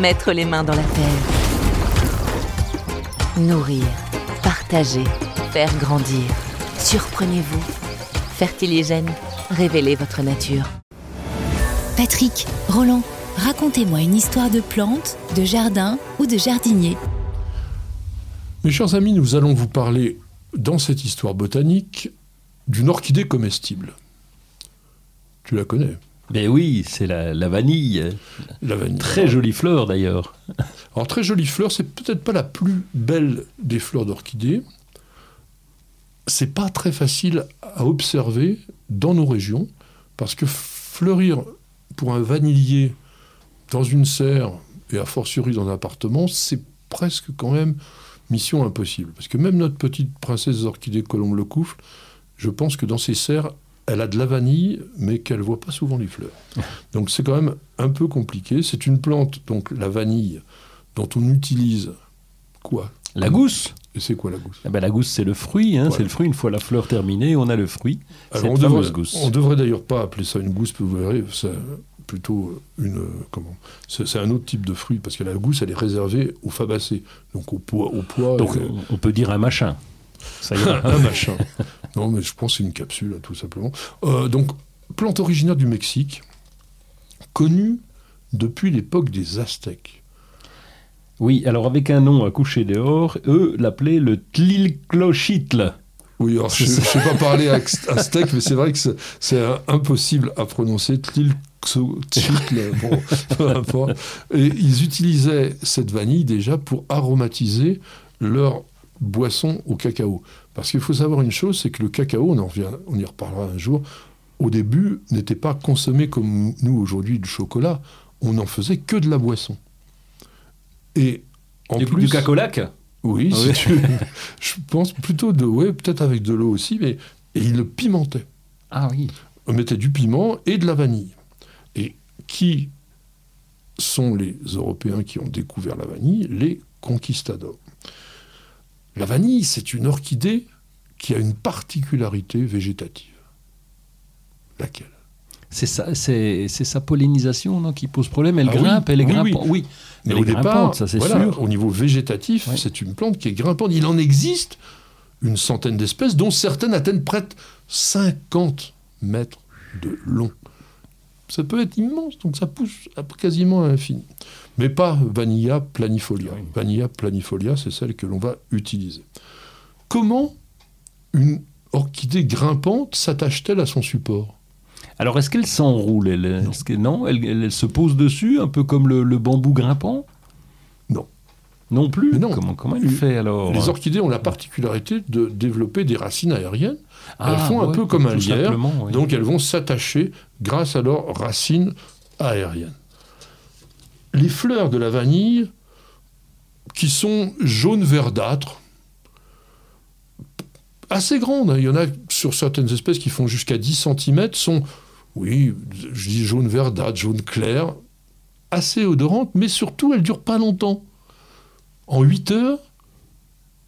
Mettre les mains dans la terre. Nourrir, partager, faire grandir. Surprenez-vous. Fertiligène, révélez votre nature. Patrick, Roland, racontez-moi une histoire de plante, de jardin ou de jardinier. Mes chers amis, nous allons vous parler dans cette histoire botanique d'une orchidée comestible. Tu la connais Mais oui, c'est la, la vanille. La vanille. Très jolie fleur d'ailleurs. Alors très jolie fleur, c'est peut-être pas la plus belle des fleurs d'orchidée. C'est pas très facile à observer dans nos régions parce que fleurir pour un vanillier dans une serre et a fortiori dans un appartement, c'est presque quand même mission impossible. Parce que même notre petite princesse orchidée Colombe le Couffle, je pense que dans ses serres, elle a de la vanille, mais qu'elle voit pas souvent les fleurs. Donc c'est quand même un peu compliqué. C'est une plante, donc la vanille, dont on utilise quoi? La gousse Et c'est quoi la gousse? Ah ben, La gousse, c'est le fruit. hein. C'est le fruit. Une fois la fleur terminée, on a le fruit. Alors, on devrait, gousse. on devrait d'ailleurs pas appeler ça une gousse, vous verrez, c'est plutôt une comment C'est un autre type de fruit parce que la gousse, elle est réservée aux fabacées, donc au poids, au poids. Donc euh, on peut dire un machin. Ça un machin. Non, mais je pense que c'est une capsule, hein, tout simplement. Euh, donc, plante originaire du Mexique, connue depuis l'époque des Aztèques. Oui, alors avec un nom à coucher dehors, eux l'appelaient le tlilclochitl. Oui, alors je ne sais pas parler aztèque, mais c'est vrai que c'est- impossible à prononcer. Tlilxochitl, bon, peu importe. Et ils utilisaient cette vanille déjà pour aromatiser leur boisson au cacao. Parce qu'il faut savoir une chose, c'est que le cacao, on, en revient, on y reparlera un jour, au début n'était pas consommé comme nous aujourd'hui du chocolat, on n'en faisait que de la boisson. Et en Du, plus, du cacolac? Oui, Ah si oui. tu- je pense plutôt de, ouais, peut-être avec de l'eau aussi, mais et il le pimentait. Ah oui. On mettait du piment et de la vanille. Et qui sont les Européens qui ont découvert la vanille? Les conquistadors. La vanille, c'est une orchidée qui a une particularité végétative. Laquelle? C'est sa pollinisation non, qui pose problème. Elle Ah oui, grimpe, elle est oui, grimpante. Oui, Mais elle au est départ, grimpante, ça c'est voilà, sûr. au niveau végétatif, c'est une plante qui est grimpante. Il en existe une centaine d'espèces, dont certaines atteignent près de 50 mètres de long. Ça peut être immense, donc ça pousse à quasiment à l'infini. Mais pas Vanilla planifolia. Oui. Vanilla planifolia, c'est celle que l'on va utiliser. Comment une orchidée grimpante s'attache-t-elle à son support? Alors est-ce qu'elle s'enroule elle, Non. est-ce que- non elle, se pose dessus, un peu comme le, le bambou grimpant? Non plus Mais non. Comment, Les- fait alors Les orchidées ont la particularité de développer des racines aériennes Ah, elles font un peu comme un lierre, oui. Donc elles vont s'attacher grâce à leurs racines aériennes. Les fleurs de la vanille, qui sont jaune verdâtres, assez grandes, hein, il y en a sur certaines espèces qui font jusqu'à 10 cm, sont, oui, je dis jaune verdâtre, jaune clair, assez odorantes, mais surtout elles ne durent pas longtemps. En 8 heures,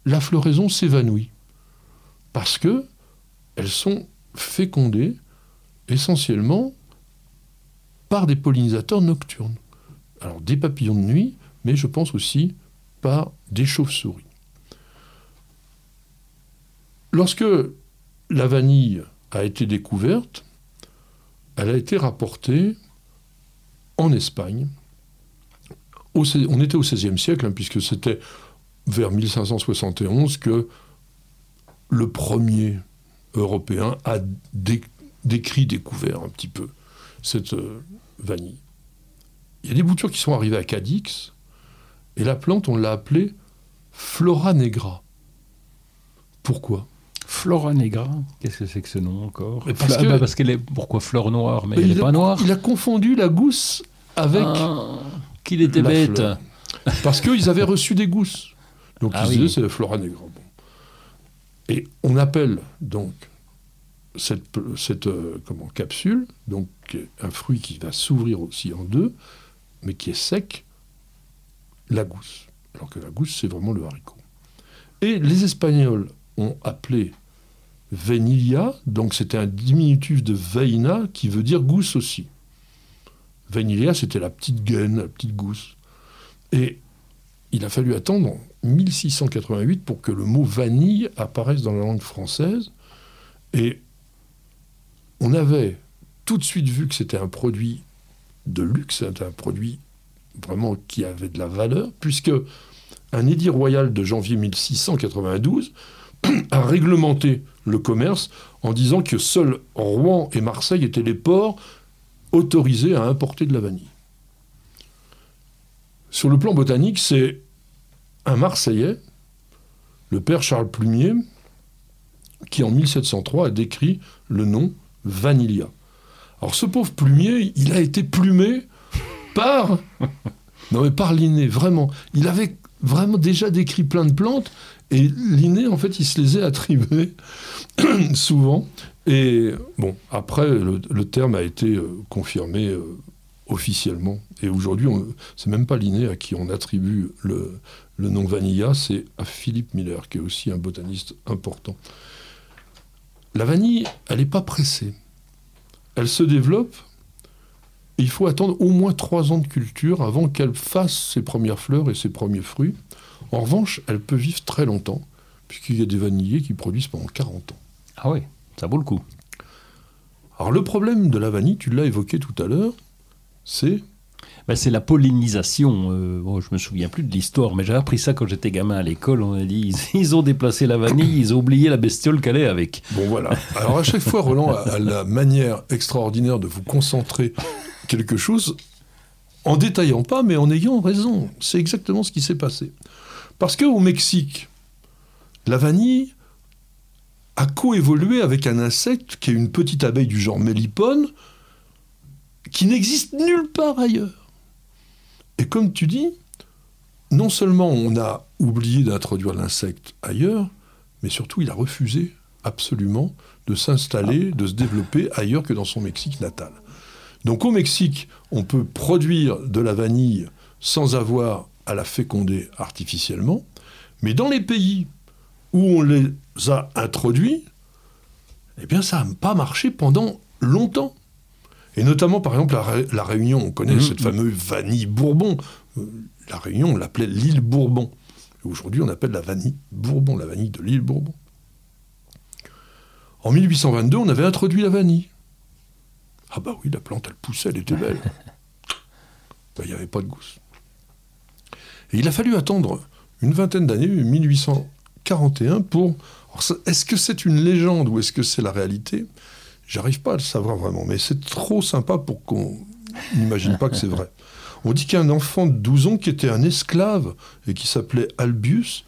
la floraison s'évanouit. Parce que elles sont fécondées essentiellement par des pollinisateurs nocturnes. Alors des papillons de nuit, mais je pense aussi par des chauves-souris. Lorsque la vanille a été découverte, elle a été rapportée en Espagne. Au on était au XVIe siècle, hein, puisque c'était vers 1571 que le premier européen a dé- décrit, découvert un petit peu cette euh, vanille. Il y a des boutures qui sont arrivées à Cadix, et la plante, on l'a appelée Flora negra. Pourquoi? Flora Negra, qu'est-ce que c'est que ce nom encore? Mais parce Fla- que- bah, parce qu'elle est pourquoi fleur noire? Mais Mais elle n'est pas noire. Il a confondu la gousse avec Ah. Qu'il était la bête. fleur. Parce qu'ils avaient reçu des gousses. Donc Ah ils se oui. disaient c'est la flora negra. Bon. Et on appelle donc cette, cette euh, comment, capsule, donc un fruit qui va s'ouvrir aussi en deux, mais qui est sec, la gousse. Alors que la gousse, c'est vraiment le haricot. Et les Espagnols ont appelé Vanilla, donc c'était un diminutif de Veina qui veut dire gousse aussi. Vanilla, c'était la petite gaine, la petite gousse. Et il a fallu attendre 1688 pour que le mot vanille apparaisse dans la langue française. Et on avait tout de suite vu que c'était un produit de luxe, un produit vraiment qui avait de la valeur, puisque un édit royal de janvier 1692 a réglementé le commerce en disant que seuls Rouen et Marseille étaient les ports autorisés à importer de la vanille. Sur le plan botanique, c'est un Marseillais, le père Charles Plumier, qui en 1703 a décrit le nom Vanilla. Alors ce pauvre Plumier, il a été plumé par... Non mais par Linné, vraiment. Il avait vraiment déjà décrit plein de plantes, et Linné, en fait, il se les est attribuées souvent. Et bon, après, le, terme a été euh, confirmé euh, officiellement. Et aujourd'hui, c'est même pas Linné à qui on attribue le, le nom Vanilla, c'est à Philippe Miller, qui est aussi un botaniste important. La vanille, elle n'est pas pressée. Elle se développe. Il faut attendre au moins trois ans de culture avant qu'elle fasse ses premières fleurs et ses premiers fruits. En revanche, elle peut vivre très longtemps, puisqu'il y a des vanilliers qui produisent pendant 40 ans. Ah oui, ça vaut le coup. Alors le problème de la vanille, tu l'as évoqué tout à l'heure, c'est Ben, c'est la pollinisation. Euh, bon, je me souviens plus de l'histoire, mais j'ai appris ça quand j'étais gamin à l'école. On a dit ils, ils ont déplacé la vanille, ils ont oublié la bestiole qu'elle est avec. Bon voilà. Alors à chaque fois, Roland a, a la manière extraordinaire de vous concentrer quelque chose en détaillant pas, mais en ayant raison. C'est exactement ce qui s'est passé. Parce qu'au Mexique, la vanille a coévolué avec un insecte qui est une petite abeille du genre mélipone, qui n'existe nulle part ailleurs. Et comme tu dis, non seulement on a oublié d'introduire l'insecte ailleurs, mais surtout il a refusé absolument de s'installer, de se développer ailleurs que dans son Mexique natal. Donc au Mexique, on peut produire de la vanille sans avoir à la féconder artificiellement, mais dans les pays où on les a introduits, eh bien ça n'a pas marché pendant longtemps. Et notamment, par exemple, la, Ré- la Réunion, on connaît Mhm. cette fameuse vanille Bourbon. Euh, La Réunion, on l'appelait l'île Bourbon. Aujourd'hui, on appelle la vanille Bourbon, la vanille de l'île Bourbon. En 1822, on avait introduit la vanille. Ah bah oui, la plante, elle poussait, elle était belle. Ben, Il n'y avait pas de gousse. Et il a fallu attendre une vingtaine d'années, 1841, pour... Est-ce que c'est une légende ou est-ce que c'est la réalité? J'arrive pas à le savoir vraiment, mais c'est trop sympa pour qu'on n'imagine pas que c'est vrai. On dit qu'un enfant de 12 ans qui était un esclave et qui s'appelait Albius,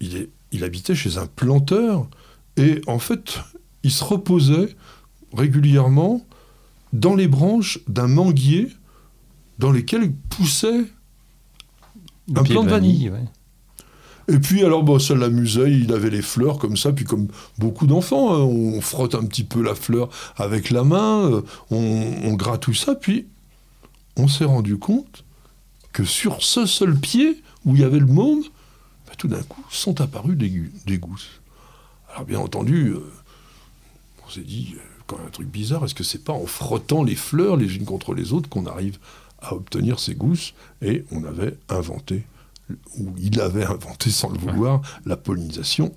il, est, il habitait chez un planteur et en fait, il se reposait régulièrement dans les branches d'un manguier dans lesquelles poussait un plant de vanille. ouais. Et puis alors bon, ça l'amusait, il avait les fleurs comme ça, puis comme beaucoup d'enfants, hein, on frotte un petit peu la fleur avec la main, euh, on, on gratouille ça, puis on s'est rendu compte que sur ce seul pied où il y avait le môme, bah, tout d'un coup sont apparus des, gu- des gousses. Alors bien entendu, euh, on s'est dit, euh, quand même un truc bizarre, est-ce que c'est pas en frottant les fleurs les unes contre les autres qu'on arrive à obtenir ces gousses? Et on avait inventé où il avait inventé sans le vouloir la pollinisation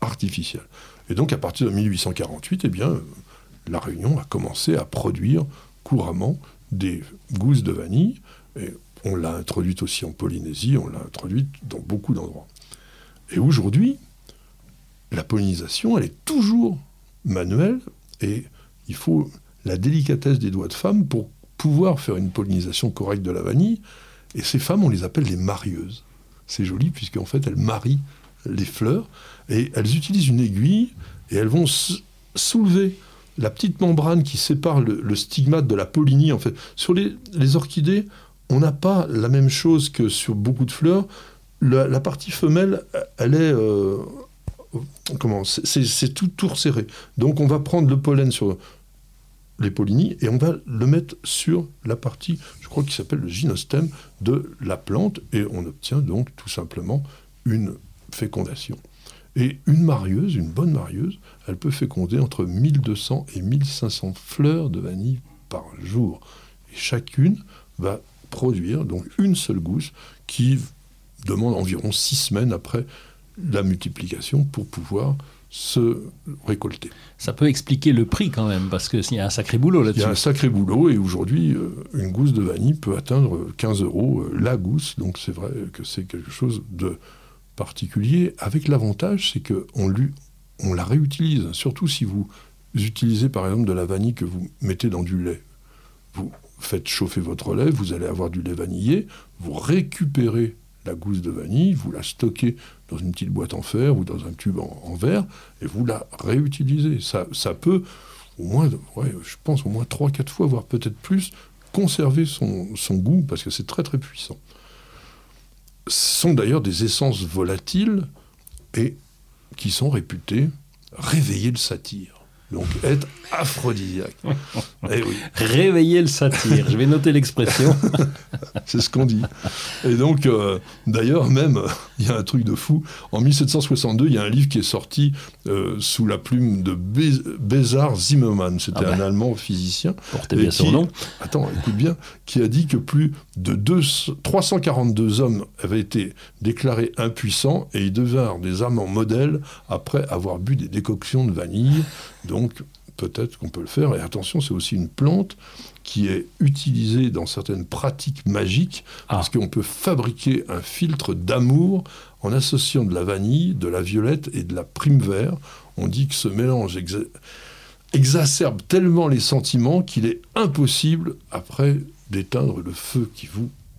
artificielle. Et donc à partir de 1848, eh bien, la Réunion a commencé à produire couramment des gousses de vanille. Et on l'a introduite aussi en Polynésie, on l'a introduite dans beaucoup d'endroits. Et aujourd'hui, la pollinisation, elle est toujours manuelle et il faut la délicatesse des doigts de femme pour pouvoir faire une pollinisation correcte de la vanille. Et ces femmes, on les appelle les marieuses. C'est joli puisqu'en fait, elles marient les fleurs et elles utilisent une aiguille et elles vont soulever la petite membrane qui sépare le, stigmate de la pollinie. En fait, sur les, orchidées, on n'a pas la même chose que sur beaucoup de fleurs. La, la partie femelle, elle est euh, comment C'est- tout tour serré. Donc on va prendre le pollen sur les pollinies et on va le mettre sur la partie, je crois, qui s'appelle le gynostème de la plante et on obtient donc tout simplement une fécondation. Et une marieuse, une bonne marieuse, elle peut féconder entre 1200 et 1500 fleurs de vanille par jour. Et chacune va produire donc une seule gousse qui demande environ six semaines après la multiplication pour pouvoir se récolter. Ça peut expliquer le prix quand même, parce qu'il y a un sacré boulot Il y là-dessus. a un sacré boulot et aujourd'hui, euh, une gousse de vanille peut atteindre 15 euros euh, la gousse. Donc c'est vrai que c'est quelque chose de particulier. Avec l'avantage, c'est qu'on on la réutilise. Surtout si vous utilisez par exemple de la vanille que vous mettez dans du lait. Vous faites chauffer votre lait, vous allez avoir du lait vanillé, vous récupérez la gousse de vanille, vous la stockez dans une petite boîte en fer ou dans un tube en, verre et vous la réutilisez. Ça, peut au moins, je pense au moins 3-4 fois, voire peut-être plus, conserver son, son goût parce que c'est très très puissant. Ce sont d'ailleurs des essences volatiles et qui sont réputées réveiller le satyre. Donc être aphrodisiaque. Eh oui, Réveiller le satire. Je vais noter l'expression. c'est ce qu'on dit. Et donc, euh, d'ailleurs, même, euh, il y a un truc de fou. En 1762, il y a un livre qui est sorti euh, sous la plume de Bé- Bézard Zimmermann. C'était Ah bah. un Allemand physicien. Portez bien son nom. Attends, écoute bien, qui a dit que plus de deux- 342 hommes avaient été déclarés impuissants et ils avoir des amants modèles après avoir bu des décoctions de vanille. Donc, peut-être qu'on peut le faire. Et attention, c'est aussi une plante qui est utilisée dans certaines pratiques magiques parce qu'on peut fabriquer un filtre d'amour en associant de la vanille, de la violette et de la prime vert. On dit que ce mélange exa- exacerbe tellement les sentiments qu'il est impossible après d'éteindre le feu qui vous